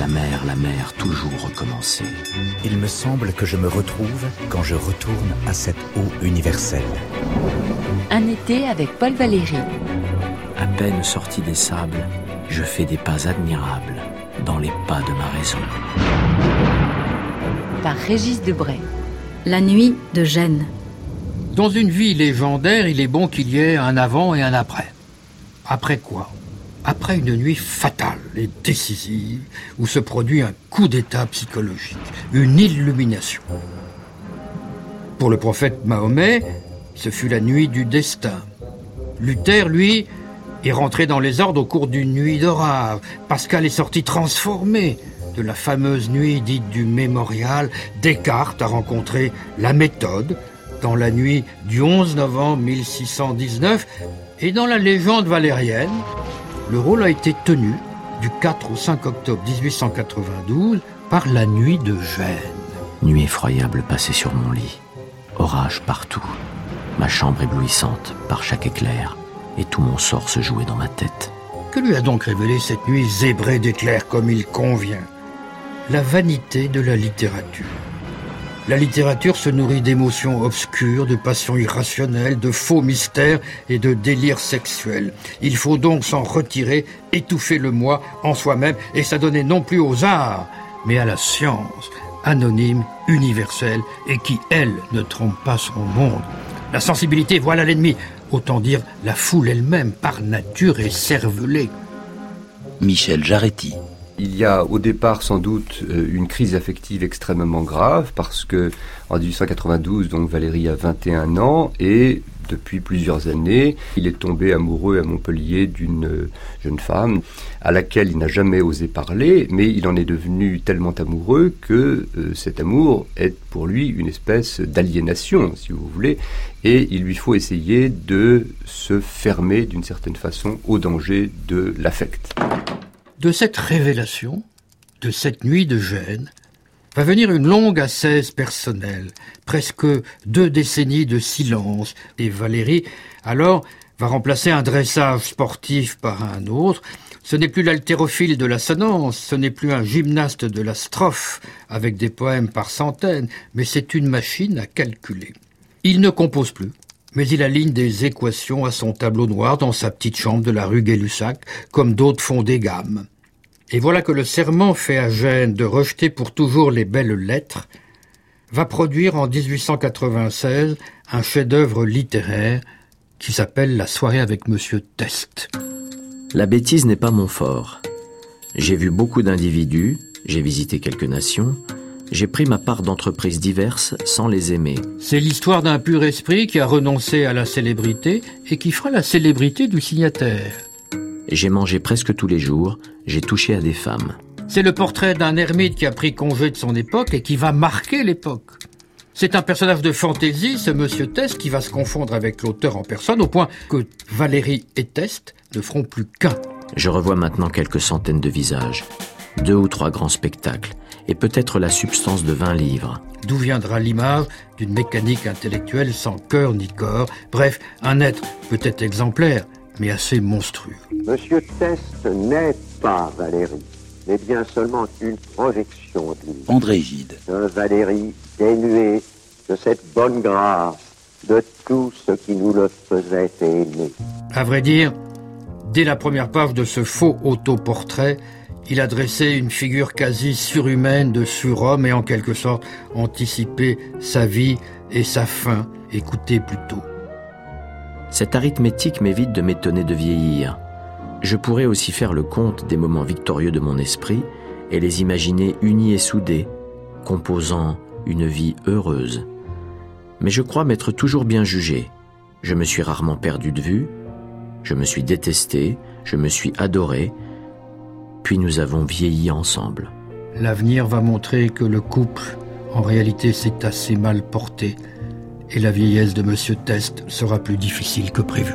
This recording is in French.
La mer, la mer, toujours recommencer. Il me semble que je me retrouve quand je retourne à cette eau universelle. Un été avec Paul Valéry. À peine sorti des sables, je fais des pas admirables dans les pas de ma raison. Par Régis Debray. La nuit de Gênes. Dans une vie légendaire, il est bon qu'il y ait un avant et un après. Après quoi? Après une nuit fatale et décisive où se produit un coup d'état psychologique, une illumination. Pour le prophète Mahomet, ce fut la nuit du destin. Luther, lui, est rentré dans les ordres au cours d'une nuit d'orage. Pascal est sorti transformé de la fameuse nuit dite du mémorial. Descartes a rencontré la méthode, dans la nuit du 11 novembre 1619 et dans la légende valérienne, le rôle a été tenu du 4 au 5 octobre 1892 par la nuit de Gênes. Nuit effroyable passée sur mon lit. Orage partout. Ma chambre éblouissante par chaque éclair. Et tout mon sort se jouait dans ma tête. Que lui a donc révélé cette nuit zébrée d'éclairs comme il convient? La vanité de la littérature. La littérature se nourrit d'émotions obscures, de passions irrationnelles, de faux mystères et de délires sexuels. Il faut donc s'en retirer, étouffer le moi en soi-même et s'adonner non plus aux arts, mais à la science, anonyme, universelle et qui, elle, ne trompe pas son monde. La sensibilité, voilà l'ennemi. Autant dire la foule elle-même, par nature, est cervelée. Michel Jaretti il y a au départ sans doute euh, une crise affective extrêmement grave parce que en 1892, donc Valérie a 21 ans et depuis plusieurs années, il est tombé amoureux à Montpellier d'une euh, jeune femme à laquelle il n'a jamais osé parler, mais il en est devenu tellement amoureux que euh, cet amour est pour lui une espèce d'aliénation, si vous voulez, et il lui faut essayer de se fermer d'une certaine façon au danger de l'affect. De cette révélation, de cette nuit de gêne, va venir une longue ascèse personnelle, presque deux décennies de silence, et Valérie, alors, va remplacer un dressage sportif par un autre. Ce n'est plus l'haltérophile de l'assonance, ce n'est plus un gymnaste de la strophe, avec des poèmes par centaines, mais c'est une machine à calculer. Il ne compose plus, mais il aligne des équations à son tableau noir dans sa petite chambre de la rue Gay-Lussac, comme d'autres font des gammes. Et voilà que le serment fait à Gênes de rejeter pour toujours les belles lettres va produire en 1896 un chef-d'œuvre littéraire qui s'appelle La soirée avec Monsieur Test. La bêtise n'est pas mon fort. J'ai vu beaucoup d'individus, j'ai visité quelques nations, j'ai pris ma part d'entreprises diverses sans les aimer. C'est l'histoire d'un pur esprit qui a renoncé à la célébrité et qui fera la célébrité du signataire. J'ai mangé presque tous les jours, j'ai touché à des femmes. C'est le portrait d'un ermite qui a pris congé de son époque et qui va marquer l'époque. C'est un personnage de fantaisie, ce monsieur Test, qui va se confondre avec l'auteur en personne, au point que Valérie et Test ne feront plus qu'un. Je revois maintenant quelques centaines de visages, deux ou trois grands spectacles, et peut-être la substance de vingt livres. D'où viendra l'image d'une mécanique intellectuelle sans cœur ni corps, bref, un être peut-être exemplaire, mais assez monstrueux. Monsieur Test n'est pas Valérie, mais bien seulement une projection de lui. André Gide. Un Valérie dénué de cette bonne grâce, de tout ce qui nous le faisait aimer. À vrai dire, dès la première page de ce faux autoportrait, il a dressé une figure quasi surhumaine de surhomme et en quelque sorte anticipé sa vie et sa fin. Écoutez plutôt. Cette arithmétique m'évite de m'étonner de vieillir. Je pourrais aussi faire le compte des moments victorieux de mon esprit et les imaginer unis et soudés, composant une vie heureuse. Mais je crois m'être toujours bien jugé. Je me suis rarement perdu de vue, je me suis détesté, je me suis adoré, puis nous avons vieilli ensemble. L'avenir va montrer que le couple, en réalité, s'est assez mal porté et la vieillesse de Monsieur Test sera plus difficile que prévu.